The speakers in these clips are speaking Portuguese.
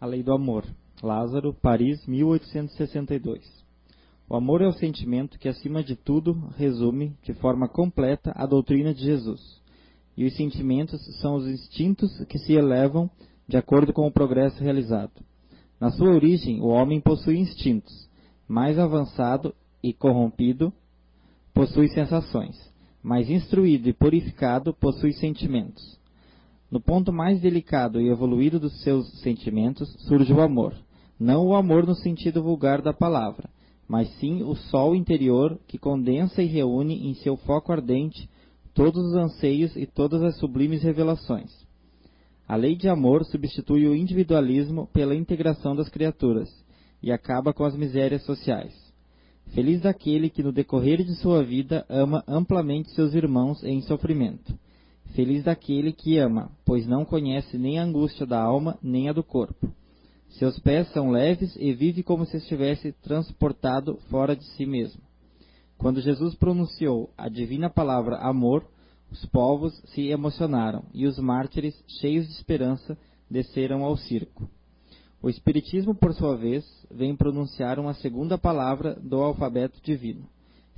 A Lei do Amor. Lázaro, Paris, 1862. O amor é o sentimento que, acima de tudo, resume, de forma completa, a doutrina de Jesus. E os sentimentos são os instintos que se elevam de acordo com o progresso realizado. Na sua origem, o homem possui instintos. Mais avançado e corrompido, possui sensações. Mais instruído e purificado, possui sentimentos. No ponto mais delicado e evoluído dos seus sentimentos surge o amor. Não o amor no sentido vulgar da palavra, mas sim o sol interior que condensa e reúne em seu foco ardente todos os anseios e todas as sublimes revelações. A lei de amor substitui o individualismo pela integração das criaturas e acaba com as misérias sociais. Feliz daquele que no decorrer de sua vida ama amplamente seus irmãos em sofrimento Feliz daquele que ama, pois não conhece nem a angústia da alma, nem a do corpo. Seus pés são leves e vive como se estivesse transportado fora de si mesmo. Quando Jesus pronunciou a divina palavra amor, os povos se emocionaram e os mártires, cheios de esperança, desceram ao circo. O Espiritismo, por sua vez, vem pronunciar uma segunda palavra do alfabeto divino.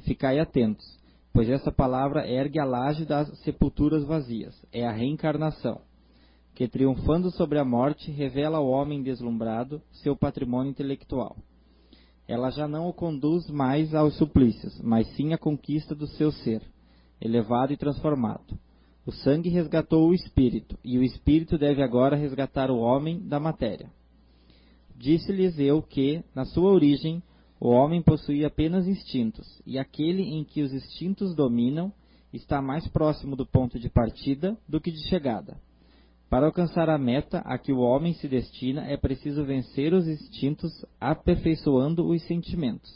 Ficai atentos pois essa palavra ergue a laje das sepulturas vazias, é a reencarnação, que triunfando sobre a morte revela ao homem deslumbrado seu patrimônio intelectual. Ela já não o conduz mais aos suplícios, mas sim à conquista do seu ser, elevado e transformado. O sangue resgatou o espírito, e o espírito deve agora resgatar o homem da matéria. Disse-lhes eu que, na sua origem, o homem possui apenas instintos, e aquele em que os instintos dominam está mais próximo do ponto de partida do que de chegada. Para alcançar a meta a que o homem se destina, é preciso vencer os instintos aperfeiçoando os sentimentos,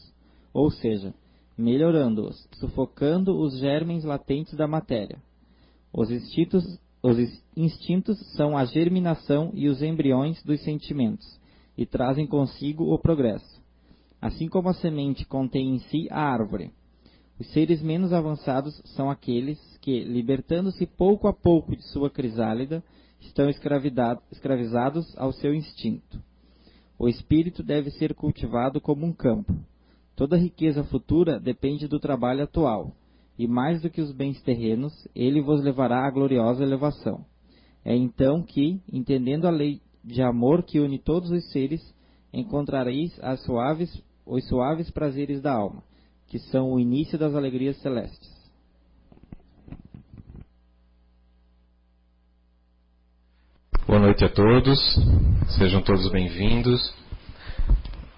ou seja, melhorando-os, sufocando os germes latentes da matéria. Os instintos, os instintos são a germinação e os embriões dos sentimentos, e trazem consigo o progresso assim como a semente contém em si a árvore. Os seres menos avançados são aqueles que, libertando-se pouco a pouco de sua crisálida, estão escravizados ao seu instinto. O espírito deve ser cultivado como um campo. Toda riqueza futura depende do trabalho atual, e mais do que os bens terrenos, ele vos levará à gloriosa elevação. É então que, entendendo a lei de amor que une todos os seres, encontrareis as suaves os suaves prazeres da alma, que são o início das alegrias celestes. Boa noite a todos, sejam todos bem-vindos.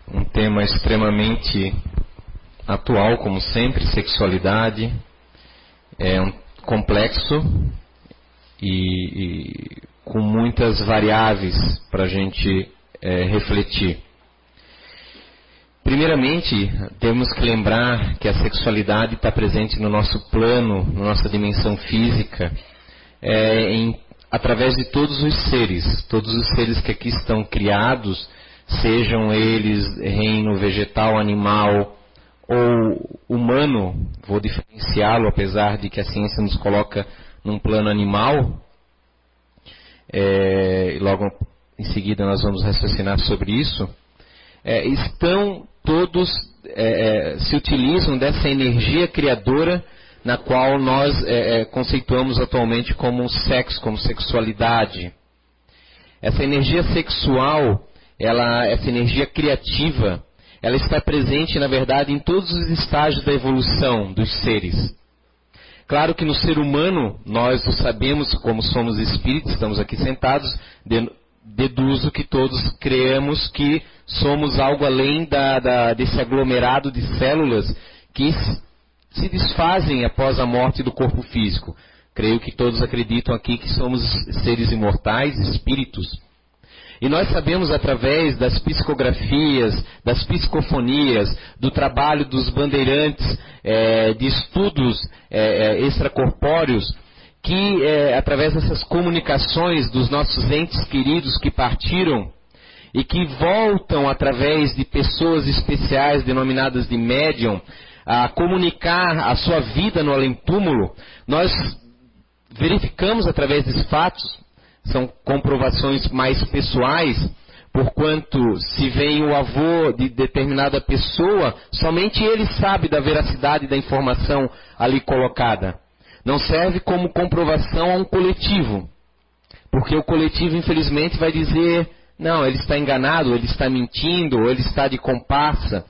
Um tema extremamente atual, como sempre, sexualidade. É um complexo e, e com muitas variáveis para a gente é, refletir. Primeiramente, temos que lembrar que a sexualidade está presente no nosso plano, na nossa dimensão física, é, em, através de todos os seres, todos os seres que aqui estão criados, sejam eles reino vegetal, animal ou humano, vou diferenciá-lo, apesar de que a ciência nos coloca num plano animal, é, logo em seguida nós vamos raciocinar sobre isso, é, estão todos é, é, se utilizam dessa energia criadora na qual nós é, é, conceituamos atualmente como sexo, como sexualidade. Essa energia sexual, ela, essa energia criativa, ela está presente, na verdade, em todos os estágios da evolução dos seres. Claro que no ser humano, nós o sabemos como somos espíritos, estamos aqui sentados, deduzo que todos creemos que somos algo além da, da, desse aglomerado de células que se desfazem após a morte do corpo físico. Creio que todos acreditam aqui que somos seres imortais, espíritos. E nós sabemos através das psicografias, das psicofonias, do trabalho dos bandeirantes, é, de estudos é, extracorpóreos, que é, através dessas comunicações dos nossos entes queridos que partiram e que voltam através de pessoas especiais denominadas de médium a comunicar a sua vida no além-túmulo, nós verificamos através desses fatos, são comprovações mais pessoais, Porquanto, se vem o avô de determinada pessoa, somente ele sabe da veracidade da informação ali colocada. Não serve como comprovação a um coletivo. Porque o coletivo, infelizmente, vai dizer: não, ele está enganado, ele está mentindo, ele está de comparsa.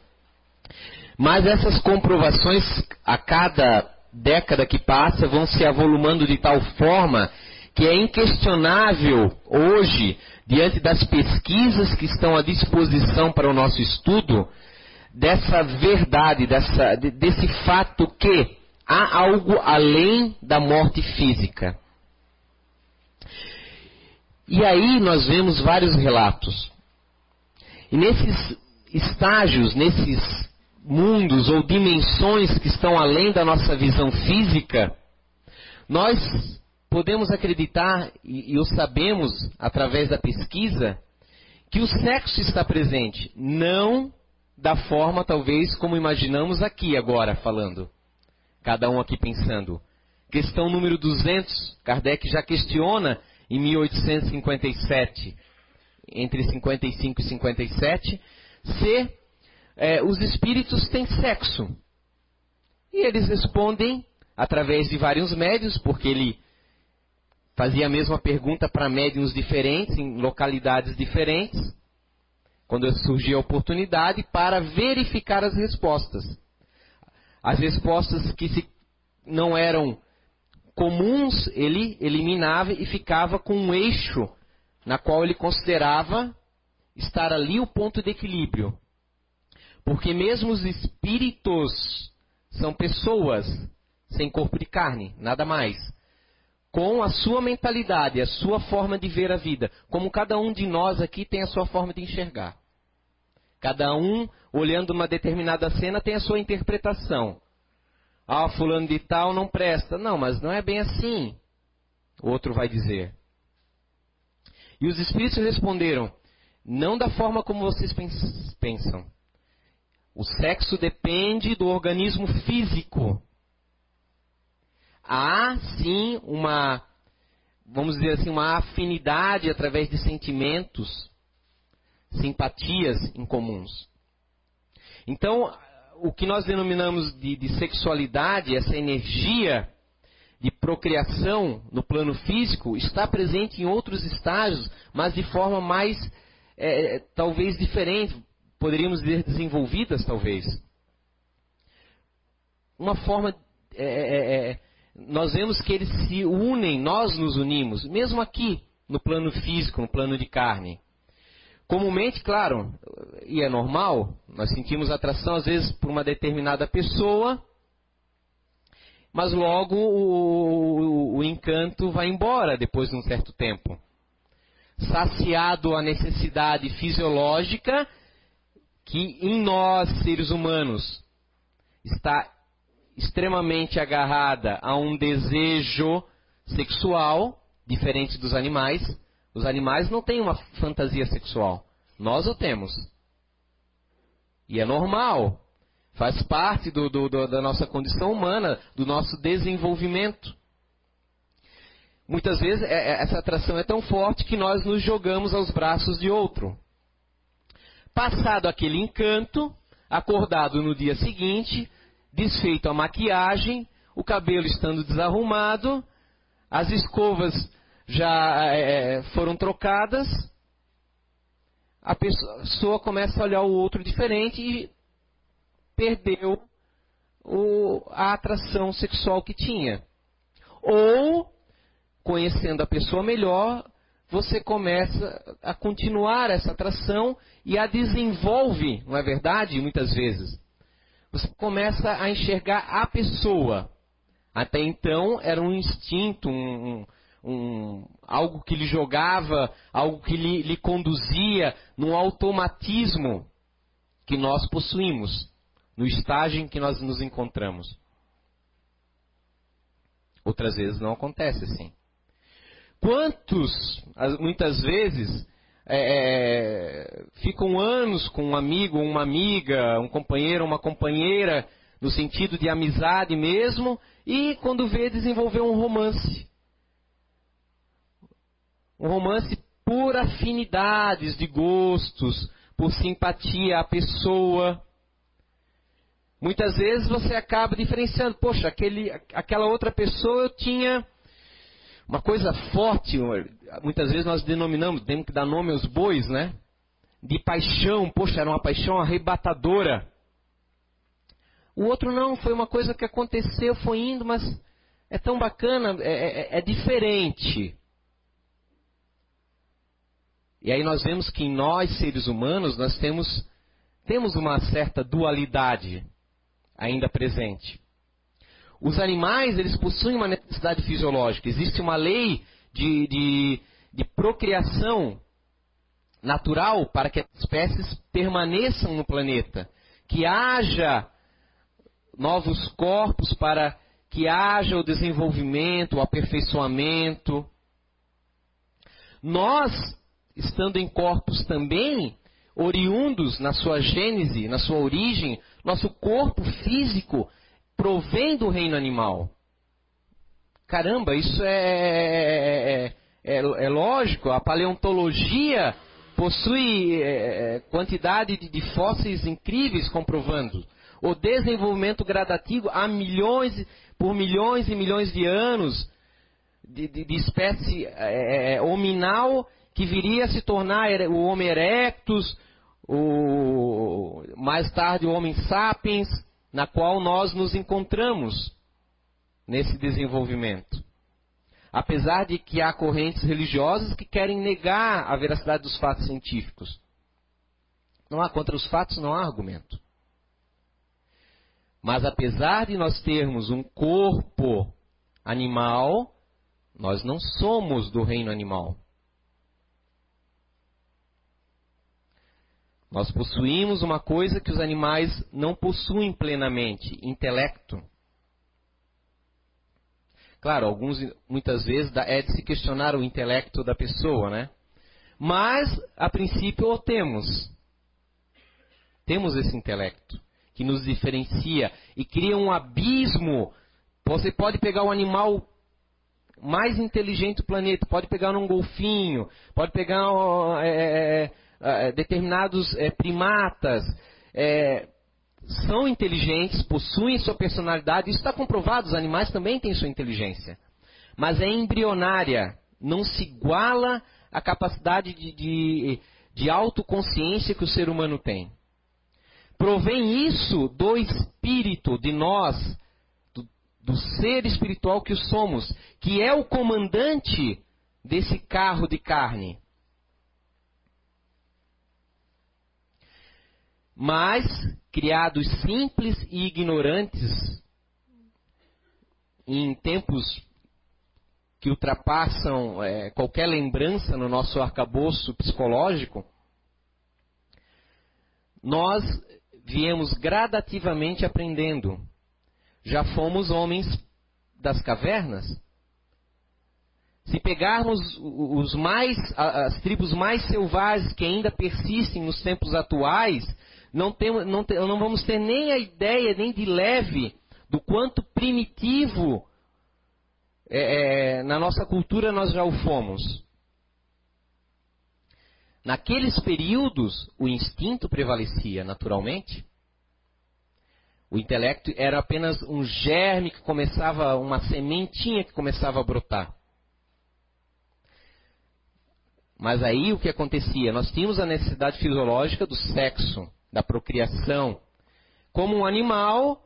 Mas essas comprovações, a cada década que passa, vão se avolumando de tal forma que é inquestionável hoje, diante das pesquisas que estão à disposição para o nosso estudo, dessa verdade, dessa, desse fato que há algo além da morte física. E aí nós vemos vários relatos. E nesses estágios, nesses mundos ou dimensões que estão além da nossa visão física, nós podemos acreditar, e, e o sabemos através da pesquisa, que o sexo está presente, não da forma talvez como imaginamos aqui agora falando. Cada um aqui pensando. Questão número 200, Kardec já questiona em 1857, entre 55 e 57, se é, os espíritos têm sexo. E eles respondem através de vários médios, porque ele fazia a mesma pergunta para médiums diferentes, em localidades diferentes, quando surgia a oportunidade, para verificar as respostas. As respostas que se não eram comuns, ele eliminava e ficava com um eixo na qual ele considerava estar ali o ponto de equilíbrio. Porque mesmo os espíritos são pessoas sem corpo de carne, nada mais com a sua mentalidade, a sua forma de ver a vida, como cada um de nós aqui tem a sua forma de enxergar. Cada um, olhando uma determinada cena, tem a sua interpretação. Ah, fulano de tal não presta. Não, mas não é bem assim. O outro vai dizer. E os espíritos responderam: não da forma como vocês pensam. O sexo depende do organismo físico há sim uma, vamos dizer assim, uma afinidade através de sentimentos, simpatias incomuns. Então, o que nós denominamos de, de sexualidade, essa energia de procriação no plano físico, está presente em outros estágios, mas de forma mais, é, talvez diferente, poderíamos dizer desenvolvidas, talvez. Uma forma é, é, é nós vemos que eles se unem, nós nos unimos, mesmo aqui no plano físico, no plano de carne. Comumente, claro, e é normal, nós sentimos atração às vezes por uma determinada pessoa, mas logo o, o, o encanto vai embora depois de um certo tempo. Saciado a necessidade fisiológica que em nós, seres humanos, está extremamente agarrada a um desejo sexual, diferente dos animais. Os animais não têm uma fantasia sexual. Nós o temos. E é normal. Faz parte do, do, do, da nossa condição humana, do nosso desenvolvimento. Muitas vezes é, é, essa atração é tão forte que nós nos jogamos aos braços de outro. Passado aquele encanto, acordado no dia seguinte, desfeito a maquiagem, o cabelo estando desarrumado, as escovas já é, foram trocadas, a pessoa começa a olhar o outro diferente e perdeu o, a atração sexual que tinha. Ou, conhecendo a pessoa melhor, você começa a continuar essa atração e a desenvolve, não é verdade? Muitas vezes. Você começa a enxergar a pessoa. Até então era um instinto, um, um, algo que lhe jogava, algo que lhe, lhe conduzia num automatismo que nós possuímos, no estágio em que nós nos encontramos. Outras vezes não acontece assim. Quantos, muitas vezes, é, é, ficam anos com um amigo, uma amiga, um companheiro, uma companheira, no sentido de amizade mesmo, e quando vê desenvolver um romance. Um romance por afinidades de gostos, por simpatia à pessoa. Muitas vezes você acaba diferenciando, poxa, aquele, aquela outra pessoa eu tinha uma coisa forte, muitas vezes nós denominamos, temos que dar nome aos bois, né? De paixão, poxa, era uma paixão arrebatadora. O outro não, foi uma coisa que aconteceu, foi indo, mas é tão bacana, é, é, é diferente. E aí nós vemos que em nós, seres humanos, nós temos, temos uma certa dualidade ainda presente. Os animais, eles possuem uma necessidade fisiológica. Existe uma lei de, de, de procriação natural para que as espécies permaneçam no planeta. Que haja novos corpos para que haja o desenvolvimento, o aperfeiçoamento. Nós, estando em corpos também, oriundos na sua gênese, na sua origem, nosso corpo físico provém do reino animal. Caramba, isso é, é, é, é lógico. A paleontologia possui é, quantidade de, de fósseis incríveis comprovando o desenvolvimento gradativo há milhões, por milhões e milhões de anos de, de, de espécie é, hominal que viria a se tornar o Homo erectus, o, mais tarde o Homem sapiens, na qual nós nos encontramos nesse desenvolvimento. Apesar de que há correntes religiosas que querem negar a veracidade dos fatos científicos. Não há contra os fatos, não há argumento. Mas apesar de nós termos um corpo animal, nós não somos do reino animal. Nós possuímos uma coisa que os animais não possuem plenamente: intelecto. Claro, alguns muitas vezes é de se questionar o intelecto da pessoa, né? Mas, a princípio, o temos. Temos esse intelecto que nos diferencia e cria um abismo. Você pode pegar o animal mais inteligente do planeta, pode pegar um golfinho, pode pegar é, é, determinados é, primatas, é, são inteligentes, possuem sua personalidade, isso está comprovado, os animais também têm sua inteligência. Mas é embrionária, não se iguala à capacidade de, de, de autoconsciência que o ser humano tem. Provém isso do espírito de nós, do, do ser espiritual que somos, que é o comandante desse carro de carne. Mas, criados simples e ignorantes, em tempos que ultrapassam é, qualquer lembrança no nosso arcabouço psicológico, nós viemos gradativamente aprendendo. Já fomos homens das cavernas. Se pegarmos os mais, as tribos mais selvagens que ainda persistem nos tempos atuais, não, não, não vamos ter nem a ideia, nem de leve, do quanto primitivo é, é, na nossa cultura nós já o fomos. Naqueles períodos, o instinto prevalecia naturalmente. O intelecto era apenas um germe que começava, uma sementinha que começava a brotar. Mas aí o que acontecia? Nós tínhamos a necessidade fisiológica do sexo, da procriação. Como um animal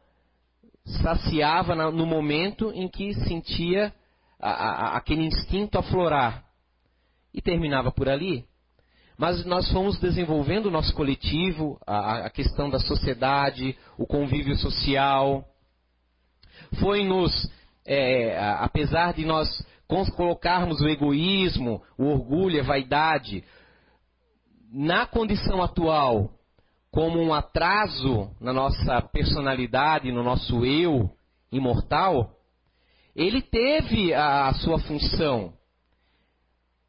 saciava no momento em que sentia a, a, aquele instinto aflorar. E terminava por ali. Mas nós fomos desenvolvendo o nosso coletivo, a, a questão da sociedade, o convívio social. Foi nos, é, apesar de nós colocarmos o egoísmo, o orgulho, a vaidade, na condição atual, como um atraso na nossa personalidade, no nosso eu imortal, ele teve a sua função.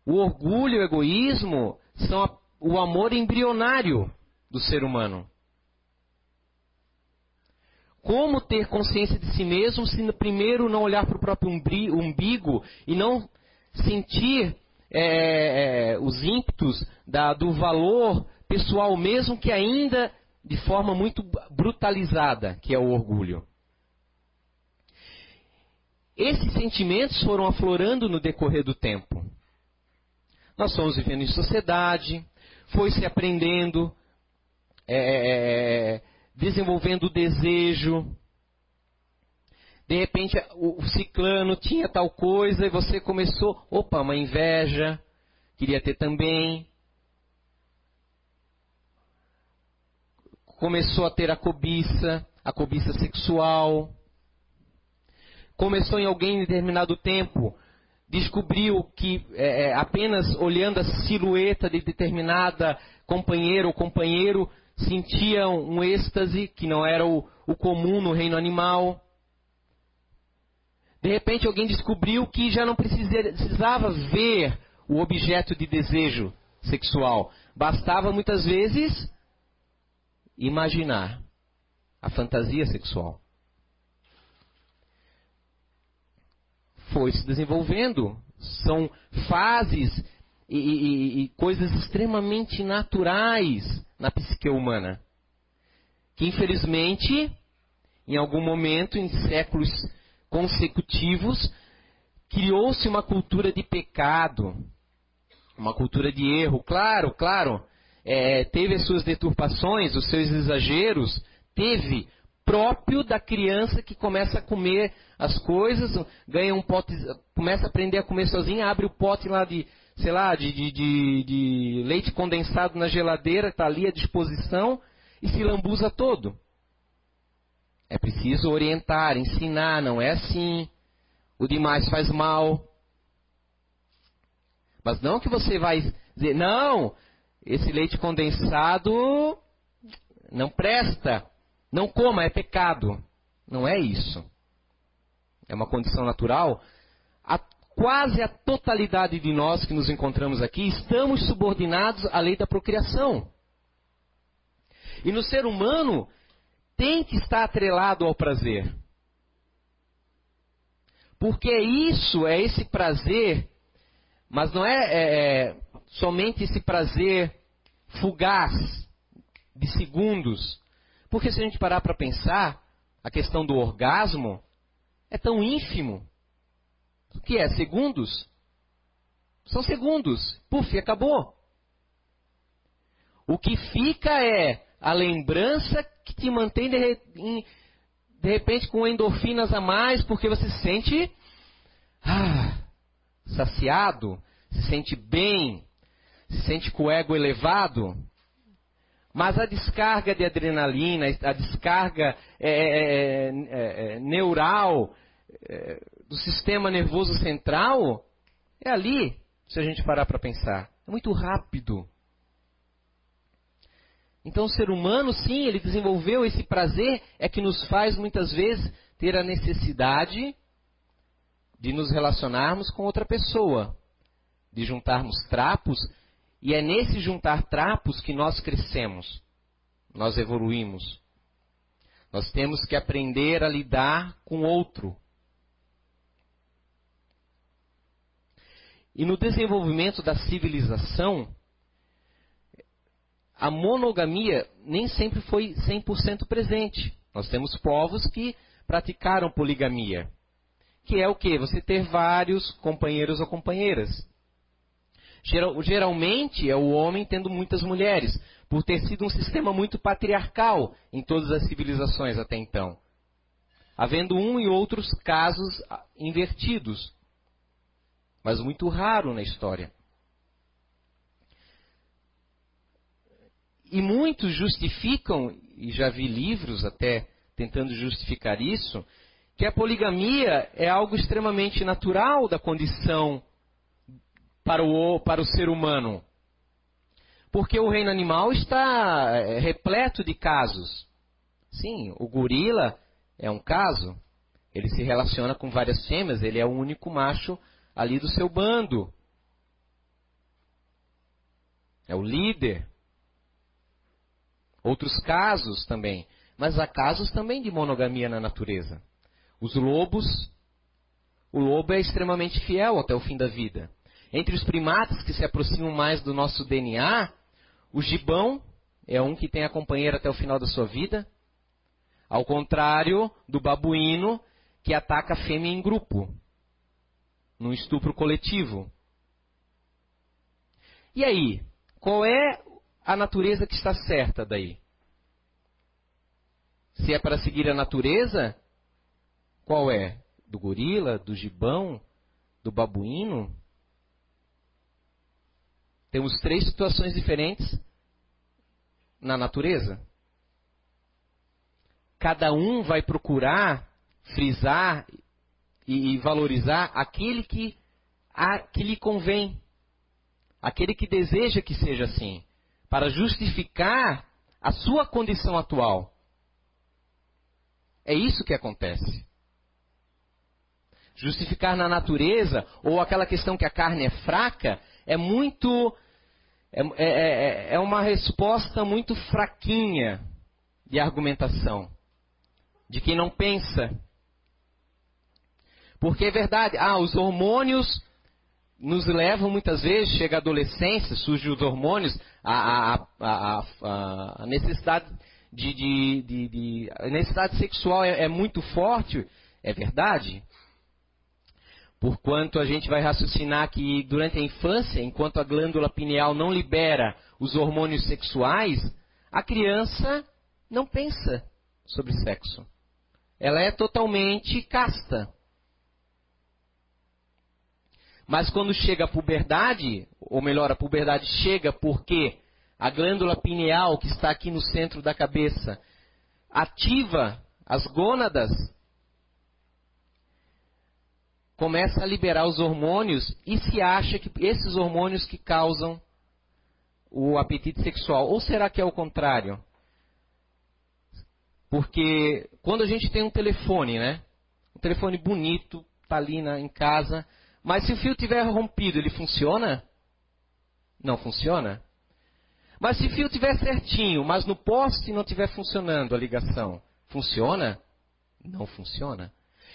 O orgulho o egoísmo são a, o amor embrionário do ser humano. Como ter consciência de si mesmo se primeiro não olhar para o próprio umbigo e não sentir é, é, os ímpetos da, do valor pessoal mesmo que ainda de forma muito brutalizada, que é o orgulho. Esses sentimentos foram aflorando no decorrer do tempo. Nós fomos vivendo em sociedade, foi se aprendendo, é, é, é desenvolvendo o desejo. De repente o ciclano tinha tal coisa e você começou, opa, uma inveja, queria ter também. Começou a ter a cobiça, a cobiça sexual. Começou em alguém em determinado tempo descobriu que é, é, apenas olhando a silhueta de determinada companheira ou companheiro sentia um êxtase que não era o, o comum no reino animal. De repente alguém descobriu que já não precisava ver o objeto de desejo sexual. Bastava muitas vezes imaginar a fantasia sexual. foi se desenvolvendo. São fases e, e, e coisas extremamente naturais na psique humana. Que infelizmente, em algum momento, em séculos consecutivos, criou-se uma cultura de pecado, uma cultura de erro. Claro, claro, é, teve as suas deturpações, os seus exageros, teve próprio da criança que começa a comer as coisas, ganha um pote, começa a aprender a comer sozinha, abre o pote lá de, sei lá, de, de, de, de leite condensado na geladeira, está ali à disposição e se lambuza todo. É preciso orientar, ensinar, não é assim. O demais faz mal. Mas não que você vai dizer, não, esse leite condensado não presta. Não coma, é pecado. Não é isso. É uma condição natural. A, quase a totalidade de nós que nos encontramos aqui estamos subordinados à lei da procriação. E no ser humano tem que estar atrelado ao prazer. Porque isso, é esse prazer, mas não é, é, é somente esse prazer fugaz de segundos, porque se a gente parar para pensar, a questão do orgasmo é tão ínfimo. O que é? Segundos? São segundos. Puf, acabou. O que fica é a lembrança que te mantém de, de repente com endorfinas a mais, porque você se sente ah, saciado, se sente bem, se sente com o ego elevado. Mas a descarga de adrenalina, a descarga é, é, é, é neural é, do sistema nervoso central é ali, se a gente parar para pensar. É muito rápido. Então o ser humano, sim, ele desenvolveu esse prazer, é que nos faz muitas vezes ter a necessidade de nos relacionarmos com outra pessoa, de juntarmos trapos e é nesse juntar trapos que nós crescemos, nós evoluímos. Nós temos que aprender a lidar com outro. E no desenvolvimento da civilização, a monogamia nem sempre foi 100% presente. Nós temos povos que praticaram poligamia, que é o que? Você ter vários companheiros ou companheiras. Geral, geralmente é o homem tendo muitas mulheres, por ter sido um sistema muito patriarcal em todas as civilizações até então. Havendo um e outros casos ah, invertidos, mas muito raro na história. E muitos justificam, e já vi livros até tentando justificar isso, que a poligamia é algo extremamente natural da condição para o, para o ser humano. Porque o reino animal está é, repleto de casos. Sim, o gorila é um caso. Ele se relaciona com várias fêmeas, ele é o único macho ali do seu bando. É o líder. Outros casos também. Mas há casos também de monogamia na natureza. Os lobos, o lobo é extremamente fiel até o fim da vida. Entre os primatas que se aproximam mais do nosso DNA, o gibão é um que tem a companheira até o final da sua vida, ao contrário do babuíno que ataca a fêmea em grupo, num estupro coletivo. E aí, qual é a natureza que está certa daí? Se é para seguir a natureza, qual é? Do gorila, do gibão, do babuíno? Temos três situações diferentes na natureza. Cada um vai procurar frisar e, valorizar aquele que, a, que lhe convém, aquele que deseja que seja assim, para justificar a sua condição atual. É isso que acontece. Justificar na natureza, ou aquela questão que a carne é fraca, é muito. É, é, é, é uma resposta muito fraquinha de argumentação. De quem não pensa. Porque é verdade, ah, os hormônios nos levam muitas vezes, chega a adolescência, surgem os hormônios, a, a, a, a necessidade de, de, de, necessidade sexual é, é muito forte, é verdade. Porquanto a gente vai raciocinar que durante a infância, enquanto a glândula pineal não libera os hormônios sexuais, a criança não pensa sobre sexo. Ela é totalmente casta. Mas quando chega a puberdade, ou melhor, a puberdade chega porque a glândula pineal, que está aqui no centro da cabeça, ativa as gônadas, começa a liberar os hormônios e se acha que esses hormônios que causam o apetite sexual. Ou será que é o contrário? Porque quando a gente tem um telefone, né? Um telefone bonito, tá ali na, em casa, mas se o fio tiver rompido, ele funciona? Não funciona? Mas se o fio tiver certinho, mas no poste não estiver funcionando a ligação, funciona? Não funciona.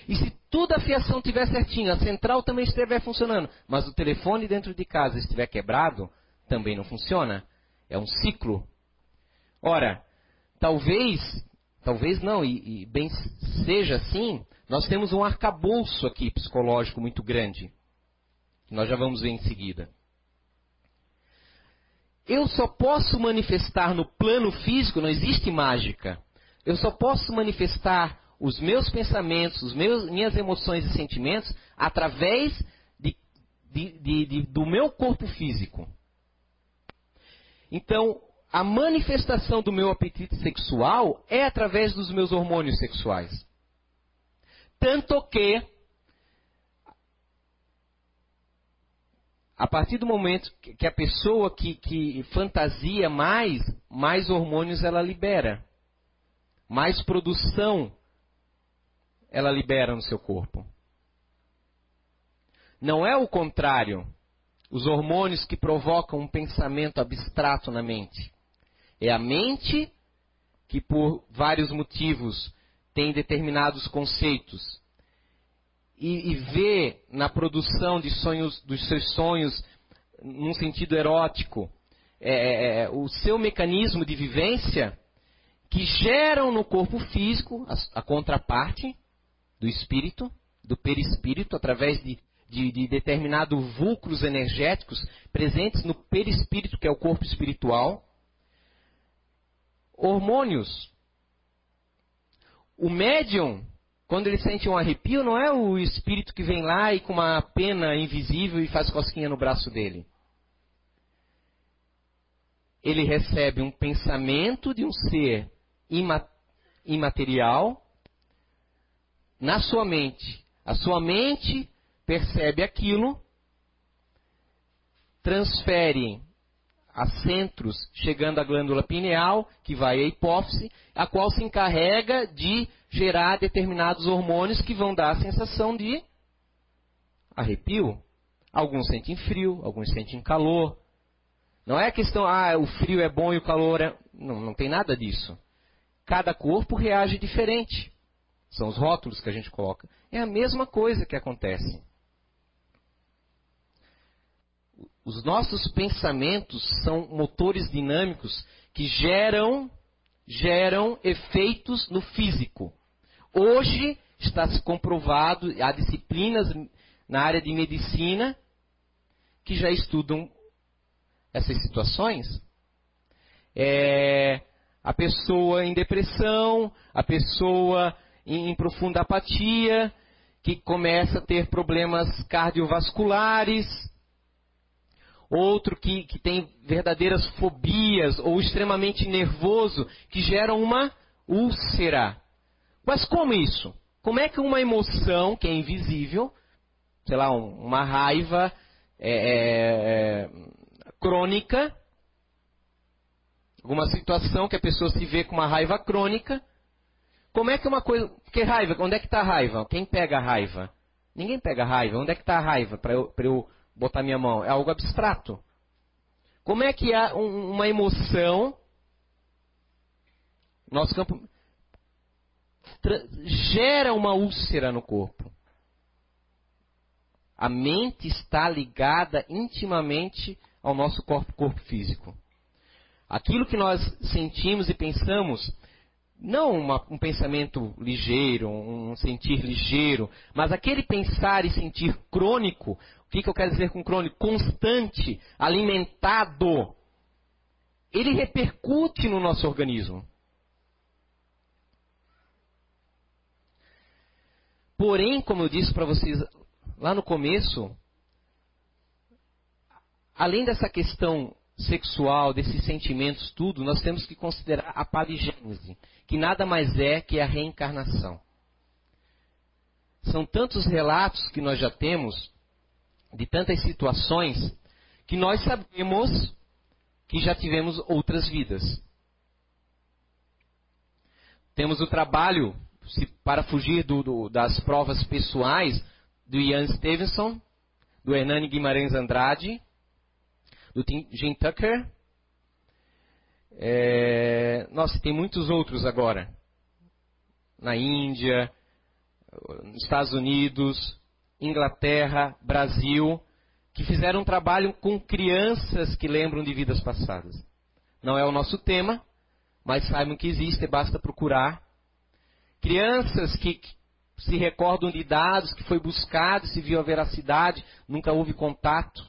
E se toda a fiação estiver certinho, a central também estiver funcionando, mas o telefone dentro de casa estiver quebrado, também não funciona. É um ciclo. Ora, talvez, talvez não, e, e bem seja assim, nós temos um arcabouço aqui psicológico muito grande que nós já vamos ver em seguida. Eu só posso manifestar no plano físico, não existe mágica. Eu só posso manifestar os meus pensamentos, os meus, minhas emoções e sentimentos através de, de, de, do meu corpo físico. Então, a manifestação do meu apetite sexual é através dos meus hormônios sexuais. Tanto que a partir do momento que a pessoa que, que fantasia mais, mais hormônios ela libera. Mais produção ela libera no seu corpo. Não é o contrário. Os hormônios que provocam um pensamento abstrato na mente. É a mente que, por vários motivos, tem determinados conceitos e, e vê na produção de sonhos, dos seus sonhos, num sentido erótico, é, é, é, o seu mecanismo de vivência que geram no corpo físico a, a contraparte do espírito, do perispírito, através de, de, de determinados vulcros energéticos presentes no perispírito, que é o corpo espiritual. Hormônios. O médium quando ele sente um arrepio, não é o espírito que vem lá e com uma pena invisível e faz cosquinha no braço dele. Ele recebe um pensamento de um ser imaterial na sua mente. A sua mente percebe aquilo, transfere a centros, chegando à glândula pineal, que vai à hipófise, a qual se encarrega de gerar determinados hormônios que vão dar a sensação de arrepio. Alguns sentem frio, alguns sentem calor. Não é questão, ah, o frio é bom e o calor é. Não, não tem nada disso. Cada corpo reage diferente. São os rótulos que a gente coloca. É a mesma coisa que acontece. Os nossos pensamentos são motores dinâmicos que geram geram efeitos no físico. Hoje está se comprovado, há disciplinas na área de medicina que já estudam essas situações. É, a pessoa em depressão, a pessoa em, em profunda apatia, que começa a ter problemas cardiovasculares, outro que, que tem verdadeiras fobias ou extremamente nervoso, que geram uma úlcera. Mas como isso? Como é que uma emoção que é invisível, sei lá, uma raiva é, é, é, crônica, alguma situação que a pessoa se vê com uma raiva crônica, como é que uma coisa. Que raiva? Onde é que está a raiva? Quem pega a raiva? Ninguém pega a raiva. Onde é que está a raiva para eu, eu botar minha mão? É algo abstrato. Como é que há um, uma emoção. Nosso campo gera uma úlcera no corpo. A mente está ligada intimamente ao nosso corpo, corpo físico. Aquilo que nós sentimos e pensamos, não uma, um pensamento ligeiro, um sentir ligeiro, mas aquele pensar e sentir crônico, o que, que eu quero dizer com crônico? Constante, alimentado, ele repercute no nosso organismo. Porém, como eu disse para vocês lá no começo, além dessa questão sexual, desses sentimentos, tudo, nós temos que considerar a paligênese, que nada mais é que a reencarnação. São tantos relatos que nós já temos, de tantas situações, que nós sabemos que já tivemos outras vidas. Temos o trabalho se, para fugir do, do, das provas pessoais do Ian Stevenson, do Hernani Guimarães Andrade, do Jim Tucker. É, nossa, tem muitos outros agora. Na Índia, nos Estados Unidos, Inglaterra, Brasil, que fizeram um trabalho com crianças que lembram de vidas passadas. Não é o nosso tema, mas saibam que existe, basta procurar Crianças que se recordam de dados que foi buscado, se viu a veracidade, nunca houve contato.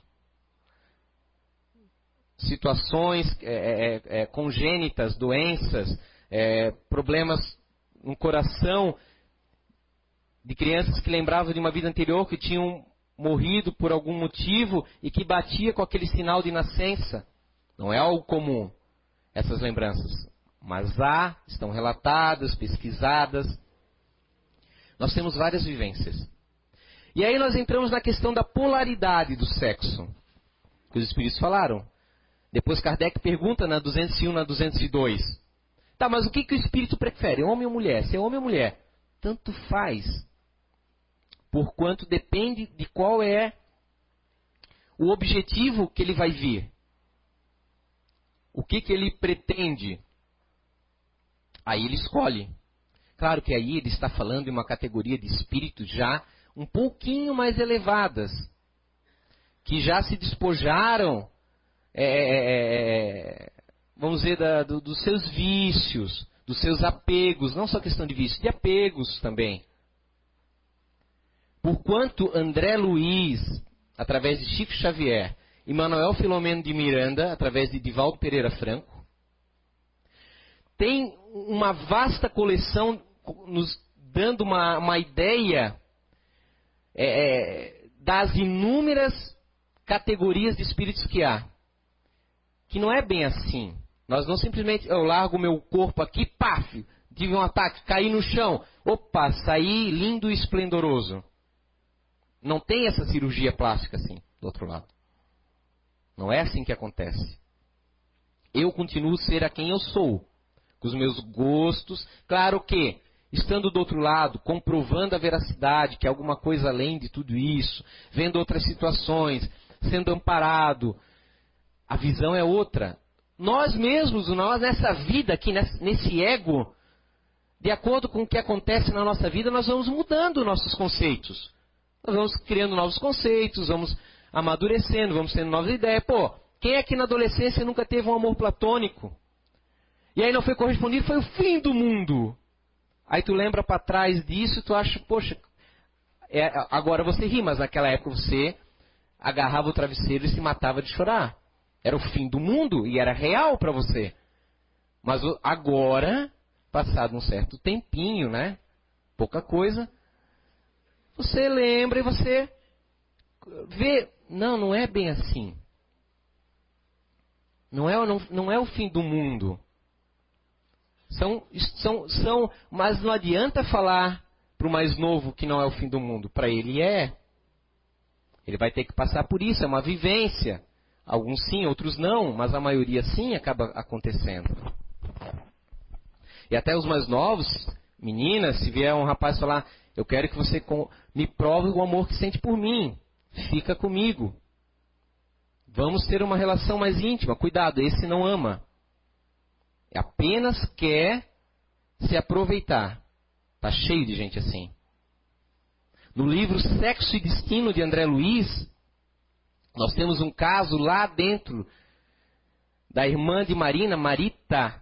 Situações é, é, é, é congênitas, doenças, é, problemas no coração de crianças que lembravam de uma vida anterior que tinham morrido por algum motivo e que batia com aquele sinal de nascença. Não é algo comum essas lembranças. Mas há, estão relatadas, pesquisadas. Nós temos várias vivências. E aí nós entramos na questão da polaridade do sexo, que os espíritos falaram. Depois Kardec pergunta na 201, na 202. Tá, mas o que, que o espírito prefere, homem ou mulher? Se é homem ou mulher? Tanto faz. Porquanto depende de qual é o objetivo que ele vai vir. O que, que ele pretende. Aí ele escolhe. Claro que aí ele está falando de uma categoria de espíritos já um pouquinho mais elevadas, que já se despojaram, é, é, é, é vamos dizer, da, do, dos seus vícios, dos seus apegos, não só questão de vícios, de apegos também. Porquanto André Luiz, através de Chico Xavier, e Manuel Filomeno de Miranda, através de Divaldo Pereira Franco, tem uma vasta coleção nos dando uma, uma ideia é, das inúmeras categorias de espíritos que há. Que não é bem assim. Nós não simplesmente, eu largo meu corpo aqui, paf, tive um ataque, caí no chão, opa, saí lindo e esplendoroso. Não tem essa cirurgia plástica assim, do outro lado. Não é assim que acontece. Eu continuo ser a quem eu sou com os meus gostos. Claro que, estando do outro lado, comprovando a veracidade, que é alguma coisa além de tudo isso, vendo outras situações, sendo amparado, a visão é outra. Nós mesmos, nós nessa vida aqui, nesse ego, de acordo com o que acontece na nossa vida, nós vamos mudando nossos conceitos. Nós vamos criando novos conceitos, vamos amadurecendo, vamos tendo novas ideias. Pô, quem é que na adolescência nunca teve um amor platônico? E aí não foi correspondido, foi o fim do mundo. Aí tu lembra para trás disso, tu acha, poxa, é, agora você ri, mas naquela época você agarrava o travesseiro e se matava de chorar. Era o fim do mundo e era real para você. Mas agora, passado um certo tempinho, né? Pouca coisa, você lembra e você vê, não, não é bem assim. Não é, não, não é o fim do mundo. São, são, são, mas não adianta falar para o mais novo que não é o fim do mundo. Para ele é. Ele vai ter que passar por isso, é uma vivência. Alguns sim, outros não, mas a maioria sim acaba acontecendo. E até os mais novos, meninas, se vier um rapaz falar, eu quero que você me prove o amor que sente por mim, fica comigo. Vamos ter uma relação mais íntima. Cuidado, esse não ama. Apenas quer se aproveitar. Está cheio de gente assim. No livro Sexo e Destino de André Luiz, nós temos um caso lá dentro da irmã de Marina, Marita,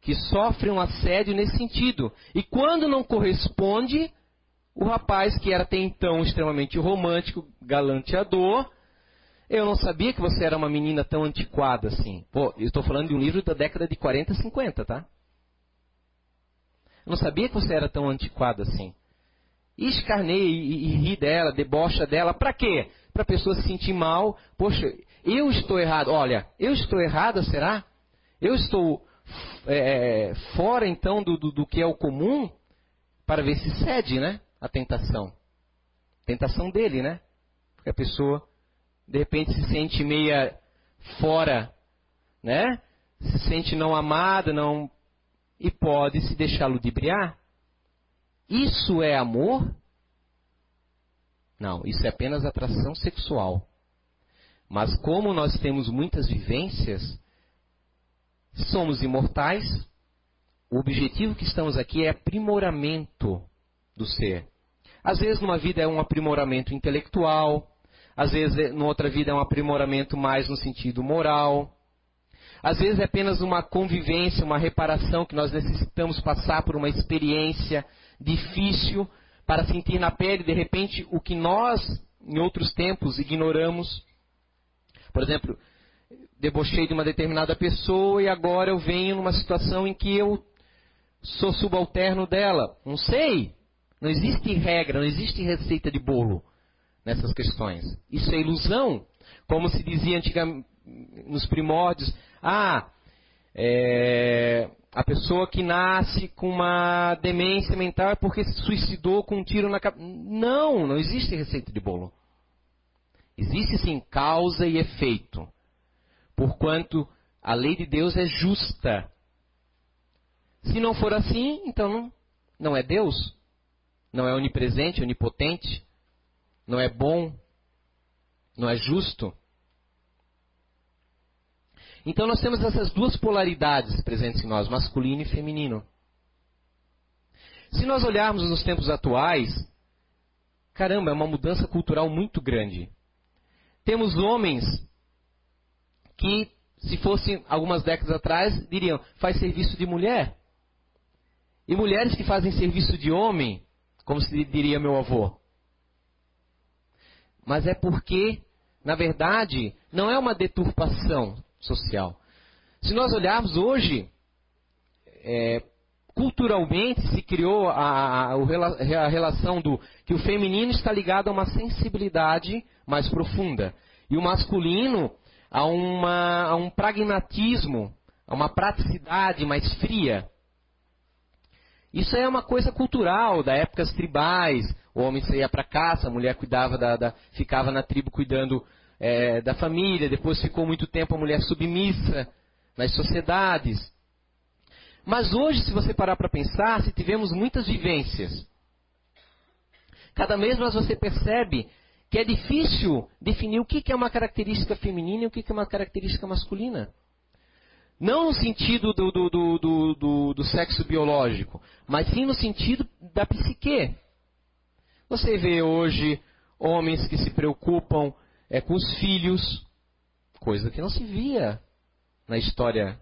que sofre um assédio nesse sentido. E quando não corresponde, o rapaz, que era até então extremamente romântico, galanteador, eu não sabia que você era uma menina tão antiquada assim. Pô, eu estou falando de um livro da década de 40, 50, tá? Eu não sabia que você era tão antiquada assim. E escarneia e, e, e ri dela, debocha dela. Para quê? Para a pessoa se sentir mal. Poxa, eu estou errado. Olha, eu estou errada, será? Eu estou é, fora então do, do, do que é o comum para ver se cede, né? A tentação. Tentação dele, né? Porque a pessoa de repente se sente meia fora, né? Se sente não amada, não e pode se deixar ludibriar. Isso é amor? Não, isso é apenas atração sexual. Mas como nós temos muitas vivências, somos imortais, o objetivo que estamos aqui é aprimoramento do ser. Às vezes numa vida é um aprimoramento intelectual, às vezes, é, numa outra vida, é um aprimoramento mais no sentido moral. Às vezes é apenas uma convivência, uma reparação que nós necessitamos passar por uma experiência difícil para sentir na pele, de repente, o que nós, em outros tempos, ignoramos. Por exemplo, debochei de uma determinada pessoa e agora eu venho numa situação em que eu sou subalterno dela. Não sei. Não existe regra, não existe receita de bolo nessas questões. Isso é ilusão. Como se dizia antigamente nos primórdios, ah, é, a pessoa que nasce com uma demência mental é porque se suicidou com um tiro na cabeça. Não, não existe receita de bolo. Existe sim causa e efeito. Porquanto a lei de Deus é justa. Se não for assim, então não, não é Deus. Não é onipresente, onipotente não é bom, não é justo. Então nós temos essas duas polaridades presentes em nós, masculino e feminino. Se nós olharmos nos tempos atuais, caramba, é uma mudança cultural muito grande. Temos homens que, se fossem algumas décadas atrás, diriam, faz serviço de mulher. E mulheres que fazem serviço de homem, como se diria meu avô mas é porque, na verdade, não é uma deturpação social. Se nós olharmos hoje, é, culturalmente se criou a, a, a, relação do que o feminino está ligado a uma sensibilidade mais profunda e o masculino a, uma, a um pragmatismo, a uma praticidade mais fria. Isso é uma coisa cultural, da épocas tribais. O homem saía para caça, a mulher cuidava da, da ficava na tribo cuidando é, da família. Depois ficou muito tempo a mulher submissa nas sociedades. Mas hoje, se você parar para pensar, se tivemos muitas vivências, cada vez mais você percebe que é difícil definir o que é uma característica feminina e o que é uma característica masculina. Não no sentido do, do, do, do, do sexo biológico, mas sim no sentido da psique. Você vê hoje homens que se preocupam é com os filhos, coisa que não se via na história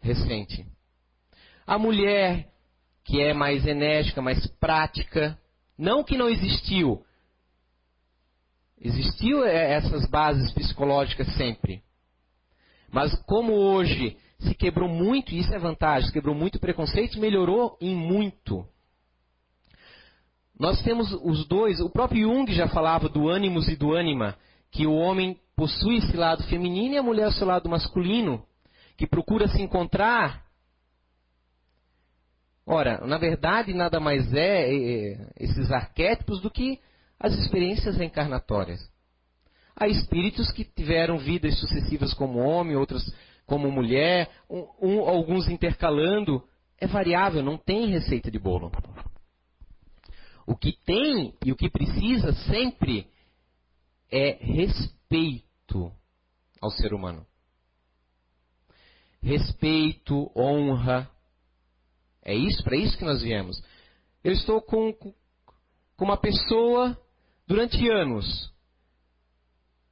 recente. A mulher que é mais enérgica, mais prática, não que não existiu. Existiu é, essas bases psicológicas sempre. Mas como hoje se quebrou muito, e isso é vantagem, se quebrou muito o preconceito, melhorou em muito. Nós temos os dois, o próprio Jung já falava do ânimos e do ânima, que o homem possui esse lado feminino e a mulher o seu lado masculino, que procura se encontrar. Ora, na verdade, nada mais é, é esses arquétipos do que as experiências reencarnatórias. Há espíritos que tiveram vidas sucessivas como homem, outras como mulher, um, um, alguns intercalando. É variável, não tem receita de bolo. O que tem e o que precisa sempre é respeito ao ser humano. Respeito, honra. É isso, para isso que nós viemos. Eu estou com, com uma pessoa durante anos.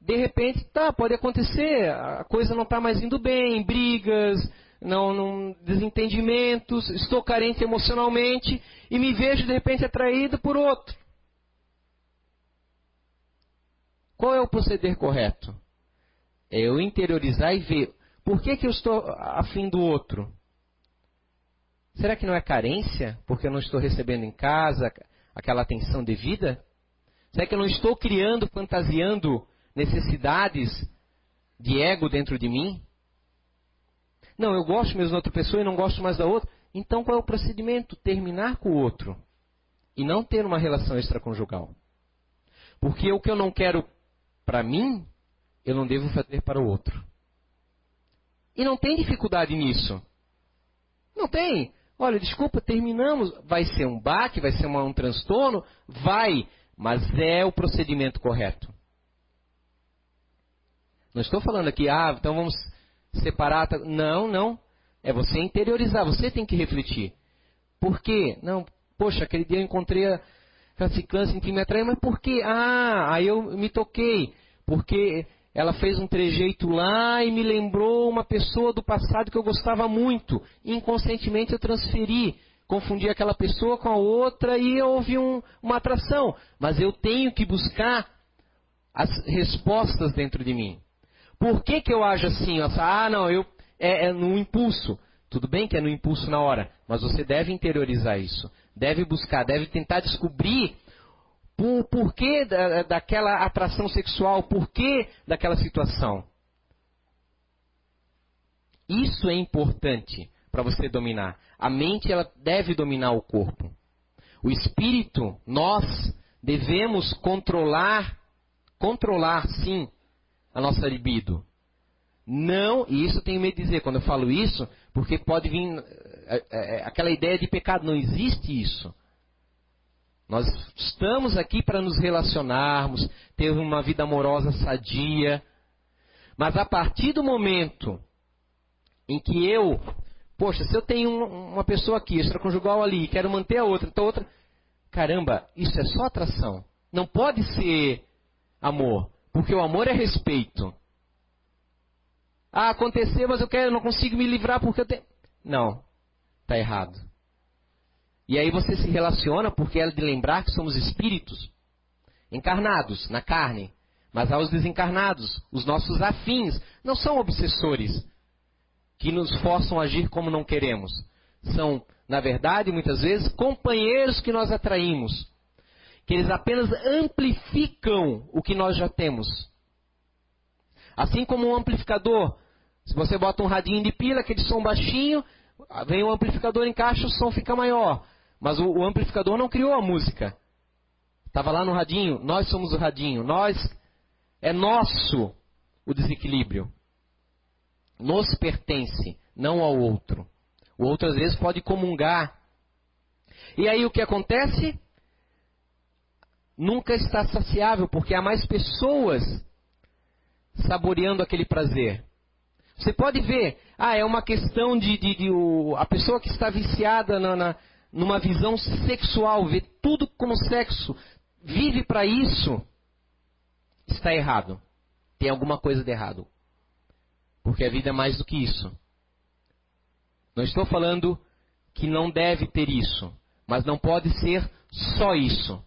De repente, tá, pode acontecer, a coisa não está mais indo bem, brigas, não, não, desentendimentos, estou carente emocionalmente e me vejo de repente atraído por outro. Qual é o proceder correto? É eu interiorizar e ver por que, que eu estou afim do outro. Será que não é carência? Porque eu não estou recebendo em casa aquela atenção devida? Será que eu não estou criando, fantasiando necessidades de ego dentro de mim? Não, eu gosto mesmo da outra pessoa e não gosto mais da outra. Então qual é o procedimento? Terminar com o outro. E não ter uma relação extraconjugal. Porque o que eu não quero para mim, eu não devo fazer para o outro. E não tem dificuldade nisso. Não tem. Olha, desculpa, terminamos. Vai ser um baque, vai ser uma, um transtorno? Vai. Mas é o procedimento correto. Não estou falando aqui, ah, então vamos separar. Não, não. É você interiorizar, você tem que refletir. Por quê? Não, poxa, aquele dia eu encontrei a ciclã que me atraiu, mas por quê? Ah, aí eu me toquei. Porque ela fez um trejeito lá e me lembrou uma pessoa do passado que eu gostava muito. Inconscientemente eu transferi, confundi aquela pessoa com a outra e houve um, uma atração. Mas eu tenho que buscar as respostas dentro de mim. Por que, que eu ajo assim? Ah, não, eu é, é no impulso. Tudo bem que é no impulso na hora, mas você deve interiorizar isso. Deve buscar, deve tentar descobrir o porquê da, daquela atração sexual, o porquê daquela situação. Isso é importante para você dominar. A mente ela deve dominar o corpo. O espírito, nós devemos controlar, controlar sim a nossa libido. Não, e isso tenho medo de dizer quando eu falo isso, porque pode vir é, é, aquela ideia de pecado. Não existe isso. Nós estamos aqui para nos relacionarmos, ter uma vida amorosa sadia. Mas a partir do momento em que eu, poxa, se eu tenho uma pessoa aqui, extraconjugal ali, quero manter a outra, então outra, caramba, isso é só atração. Não pode ser amor. Porque o amor é respeito. Ah, aconteceu, mas eu quero, não consigo me livrar porque eu tenho. Não, está errado. E aí você se relaciona porque é de lembrar que somos espíritos encarnados na carne. Mas há os desencarnados, os nossos afins, não são obsessores que nos forçam a agir como não queremos. São, na verdade, muitas vezes, companheiros que nós atraímos que eles apenas amplificam o que nós já temos. Assim como um amplificador, se você bota um radinho de pila, aquele som baixinho, vem o um amplificador, encaixa, o som fica maior. Mas o, o amplificador não criou a música. Estava lá no radinho, nós somos o radinho, nós é nosso o desequilíbrio. Nos pertence, não ao outro. O outro às vezes pode comungar. E aí o que acontece? nunca está saciável, porque há mais pessoas saboreando aquele prazer. Você pode ver, ah, é uma questão de, de, de o, a pessoa que está viciada na, na, numa visão sexual, vê tudo como sexo, vive para isso. está errado. Tem alguma coisa de errado. Porque a vida é mais do que isso. Não estou falando que não deve ter isso, mas não pode ser só isso.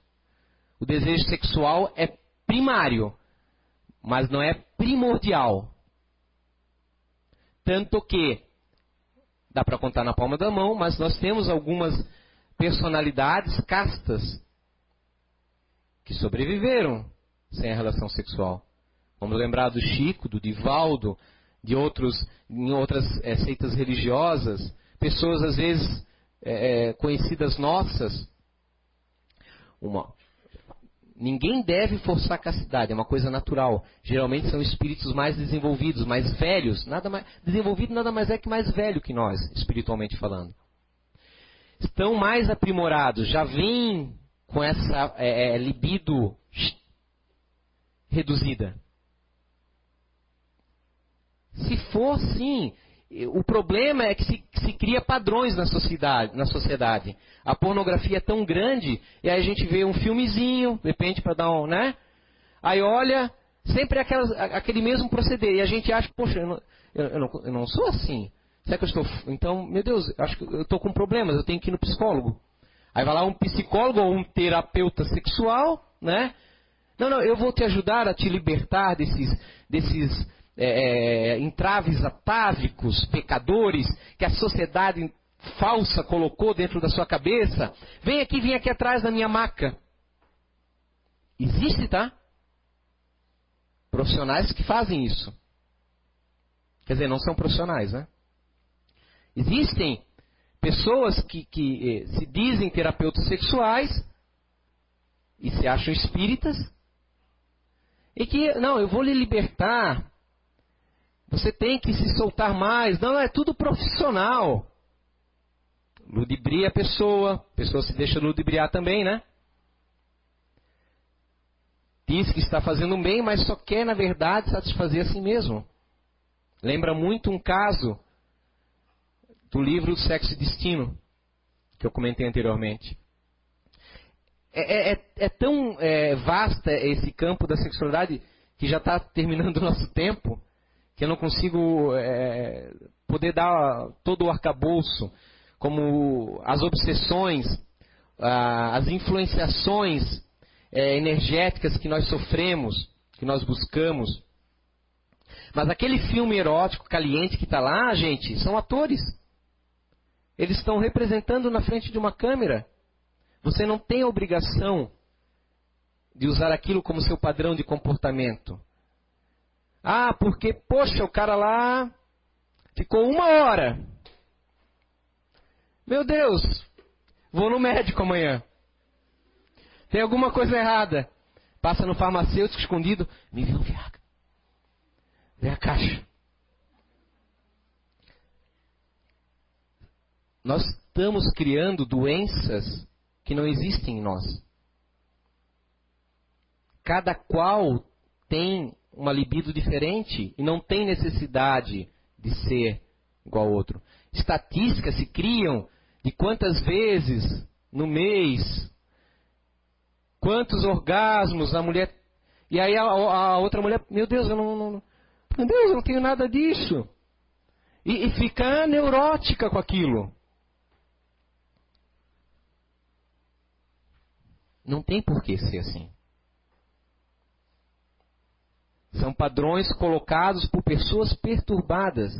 O desejo sexual é primário, mas não é primordial. Tanto que dá para contar na palma da mão, mas nós temos algumas personalidades castas que sobreviveram sem a relação sexual. Vamos lembrar do Chico, do Divaldo, de outros em outras é, seitas religiosas, pessoas às vezes é, conhecidas nossas. Uma, Ninguém deve forçar a castidade, é uma coisa natural. Geralmente são espíritos mais desenvolvidos, mais velhos. Nada mais, desenvolvido nada mais é que mais velho que nós, espiritualmente falando. Estão mais aprimorados, já vêm com essa é, é, libido reduzida. Se for sim, o problema é que se, se, cria padrões na sociedade, na sociedade. A pornografia é tão grande, e aí a gente vê um filmezinho, de repente, para dar um, né? Aí olha, sempre é aquelas, aquele mesmo proceder. E a gente acha, poxa, eu não, eu, não, eu não, sou assim. Será que eu estou. Então, meu Deus, acho que eu estou com problemas, eu tenho que ir no psicólogo. Aí vai lá um psicólogo ou um terapeuta sexual, né? Não, não, eu vou te ajudar a te libertar desses, desses é, é, entraves atávicos, pecadores, que a sociedade falsa colocou dentro da sua cabeça, vem aqui, vem aqui atrás da minha maca. Existe, tá? Profissionais que fazem isso. Quer dizer, não são profissionais, né? Existem pessoas que, que eh, se dizem terapeutas sexuais e se acham espíritas e que, não, eu vou lhe libertar você tem que se soltar mais. Não, é tudo profissional. Ludibria a pessoa, a pessoa se deixa ludibriar também, né? Diz que está fazendo bem, mas só quer, na verdade, satisfazer a si mesmo. Lembra muito um caso do livro Sexo e Destino, que eu comentei anteriormente. É, é, é, é tão é, vasta esse campo da sexualidade que já está terminando o nosso tempo que eu não consigo é, poder dar todo o arcabouço, como as obsessões, as influenciações é, energéticas que nós sofremos, que nós buscamos. Mas aquele filme erótico caliente que está lá, gente, são atores. Eles estão representando na frente de uma câmera. Você não tem a obrigação de usar aquilo como seu padrão de comportamento. Ah, porque, poxa, o cara lá ficou uma hora. Meu Deus, vou no médico amanhã. Tem alguma coisa errada. Passa no farmacêutico escondido, me vê um Viagra. Vê a caixa. Nós estamos criando doenças que não existem em nós. Cada qual tem uma libido diferente e não tem necessidade de ser igual ao outro. Estatísticas se criam de quantas vezes no mês, quantos orgasmos a mulher. E aí a, a outra mulher, meu Deus, eu não, não, meu Deus, eu não tenho nada disso. E, e fica neurótica com aquilo. Não tem por que ser assim. São padrões colocados por pessoas perturbadas,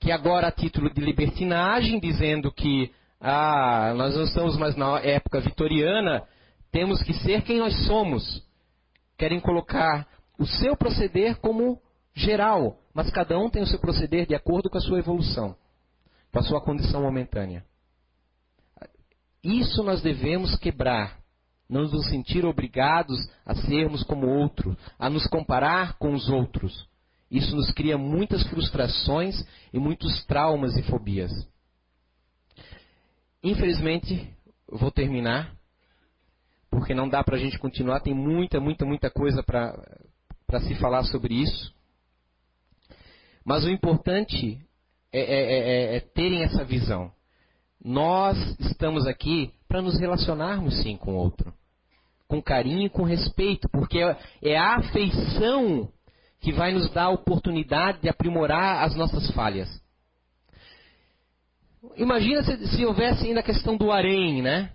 que agora, a título de libertinagem, dizendo que ah, nós não estamos mais na época vitoriana, temos que ser quem nós somos. Querem colocar o seu proceder como geral, mas cada um tem o seu proceder de acordo com a sua evolução, com a sua condição momentânea. Isso nós devemos quebrar não nos sentir obrigados a sermos como outro, a nos comparar com os outros. Isso nos cria muitas frustrações e muitos traumas e fobias. Infelizmente, vou terminar, porque não dá para a gente continuar, tem muita, muita, muita coisa para se falar sobre isso. Mas o importante é, é, é, é terem essa visão. Nós estamos aqui para nos relacionarmos sim com o outro com carinho e com respeito, porque é a afeição que vai nos dar a oportunidade de aprimorar as nossas falhas. Imagina se, se houvesse ainda a questão do harém, né?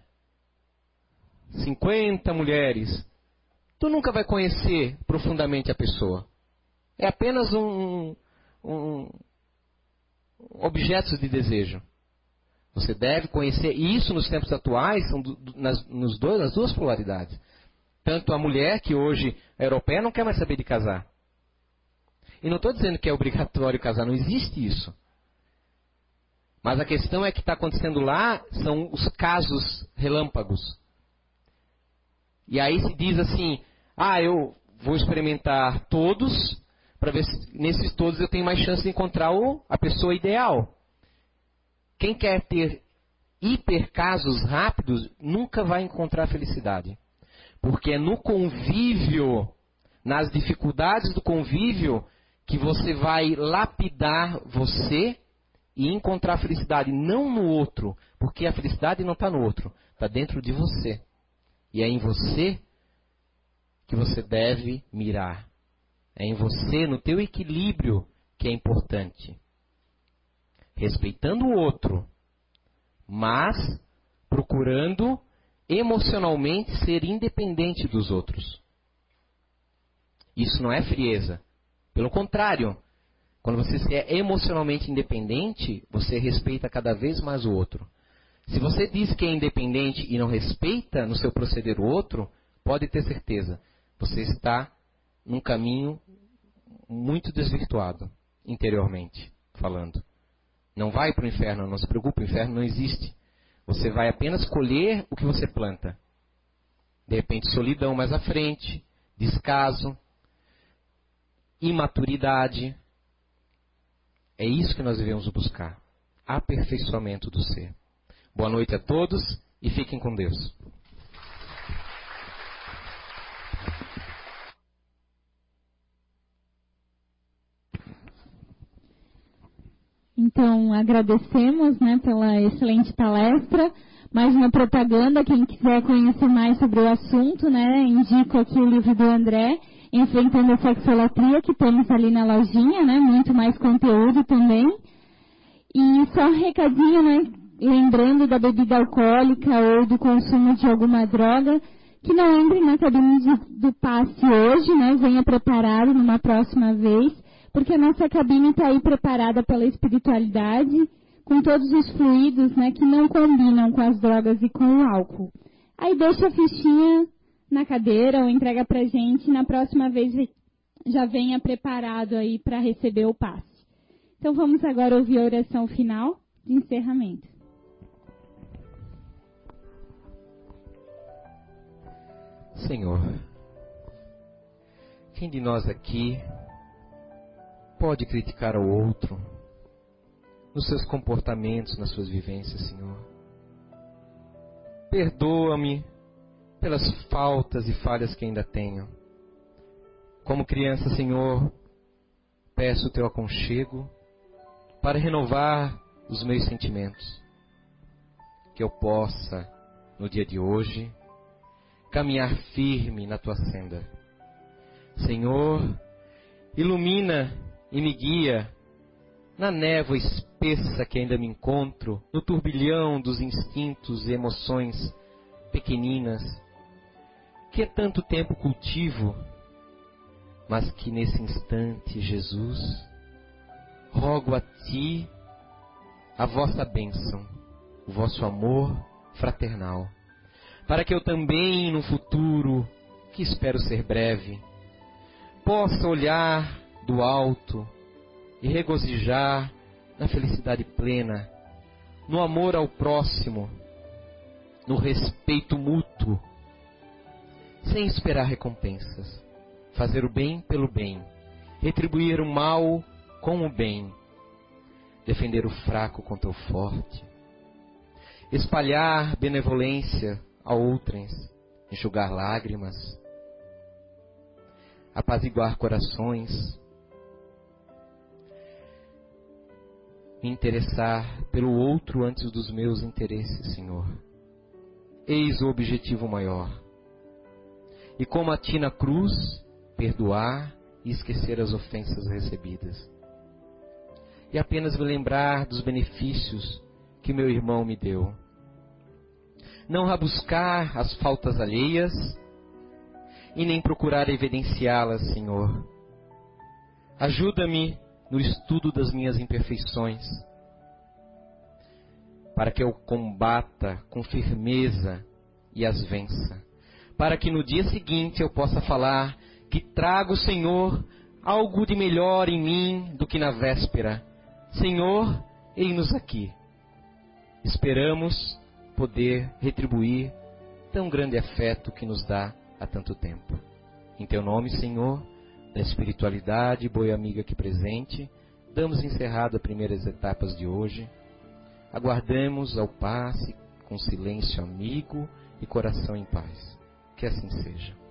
50 mulheres. Tu nunca vai conhecer profundamente a pessoa. É apenas um, um objeto de desejo. Você deve conhecer, isso nos tempos atuais são nas, nos dois, nas duas polaridades. Tanto a mulher, que hoje é europeia, não quer mais saber de casar. E não estou dizendo que é obrigatório casar, não existe isso. Mas a questão é que está acontecendo lá são os casos relâmpagos. E aí se diz assim: ah, eu vou experimentar todos, para ver se nesses todos eu tenho mais chance de encontrar o, a pessoa ideal. Quem quer ter hiper casos rápidos nunca vai encontrar felicidade. Porque é no convívio, nas dificuldades do convívio, que você vai lapidar você e encontrar felicidade não no outro, porque a felicidade não está no outro, está dentro de você. E é em você que você deve mirar. É em você, no teu equilíbrio, que é importante. Respeitando o outro, mas procurando emocionalmente ser independente dos outros. Isso não é frieza. Pelo contrário, quando você é emocionalmente independente, você respeita cada vez mais o outro. Se você diz que é independente e não respeita no seu proceder o outro, pode ter certeza, você está num caminho muito desvirtuado, interiormente falando. Não vai para o inferno, não se preocupe, o inferno não existe. Você vai apenas colher o que você planta. De repente, solidão mais à frente, descaso, imaturidade. É isso que nós devemos buscar. Aperfeiçoamento do ser. Boa noite a todos e fiquem com Deus. Então, agradecemos né, pela excelente palestra. Mais uma propaganda, quem quiser conhecer mais sobre o assunto, né, indico aqui o livro do André, Enfrentando a Sexolatria, que temos ali na lojinha, né, muito mais conteúdo também. E só um recadinho, né, lembrando da bebida alcoólica ou do consumo de alguma droga, que não entre na cabine do passe hoje, né, venha preparado numa próxima vez porque a nossa cabine está aí preparada pela espiritualidade, com todos os fluidos né, que não combinam com as drogas e com o álcool. Aí deixa a fichinha na cadeira ou entrega para gente, na próxima vez já venha preparado aí para receber o passe. Então vamos agora ouvir a oração final de encerramento. Senhor, quem de nós aqui pode criticar o outro nos seus comportamentos, nas suas vivências, Senhor. Perdoa-me pelas faltas e falhas que ainda tenho. Como criança, Senhor, peço o teu aconchego para renovar os meus sentimentos. Que eu possa, no dia de hoje, caminhar firme na tua senda. Senhor, ilumina e me guia na névoa espessa que ainda me encontro, no turbilhão dos instintos e emoções pequeninas, que há tanto tempo cultivo, mas que nesse instante, Jesus, rogo a Ti a vossa bênção, o vosso amor fraternal, para que eu também, no futuro, que espero ser breve, possa olhar do alto e regozijar na felicidade plena, no amor ao próximo, no respeito mútuo, sem esperar recompensas. Fazer o bem pelo bem, retribuir o mal com o bem, defender o fraco contra o forte, espalhar benevolência a outrens, enxugar lágrimas, apaziguar corações, interessar pelo outro antes dos meus interesses, Senhor. Eis o objetivo maior. e como a ti na cruz, perdoar e esquecer as ofensas recebidas. E apenas me lembrar dos benefícios que meu irmão me deu. Não rabuscar as faltas alheias e nem procurar evidenciá-las, Senhor. Ajuda-me no estudo das minhas imperfeições, para que eu combata com firmeza e as vença, para que no dia seguinte eu possa falar que trago, Senhor, algo de melhor em mim do que na véspera. Senhor, eis-nos aqui. Esperamos poder retribuir tão grande afeto que nos dá há tanto tempo. Em teu nome, Senhor, da espiritualidade, boa amiga aqui presente, damos encerrado as primeiras etapas de hoje. Aguardemos ao passe com silêncio amigo e coração em paz. Que assim seja.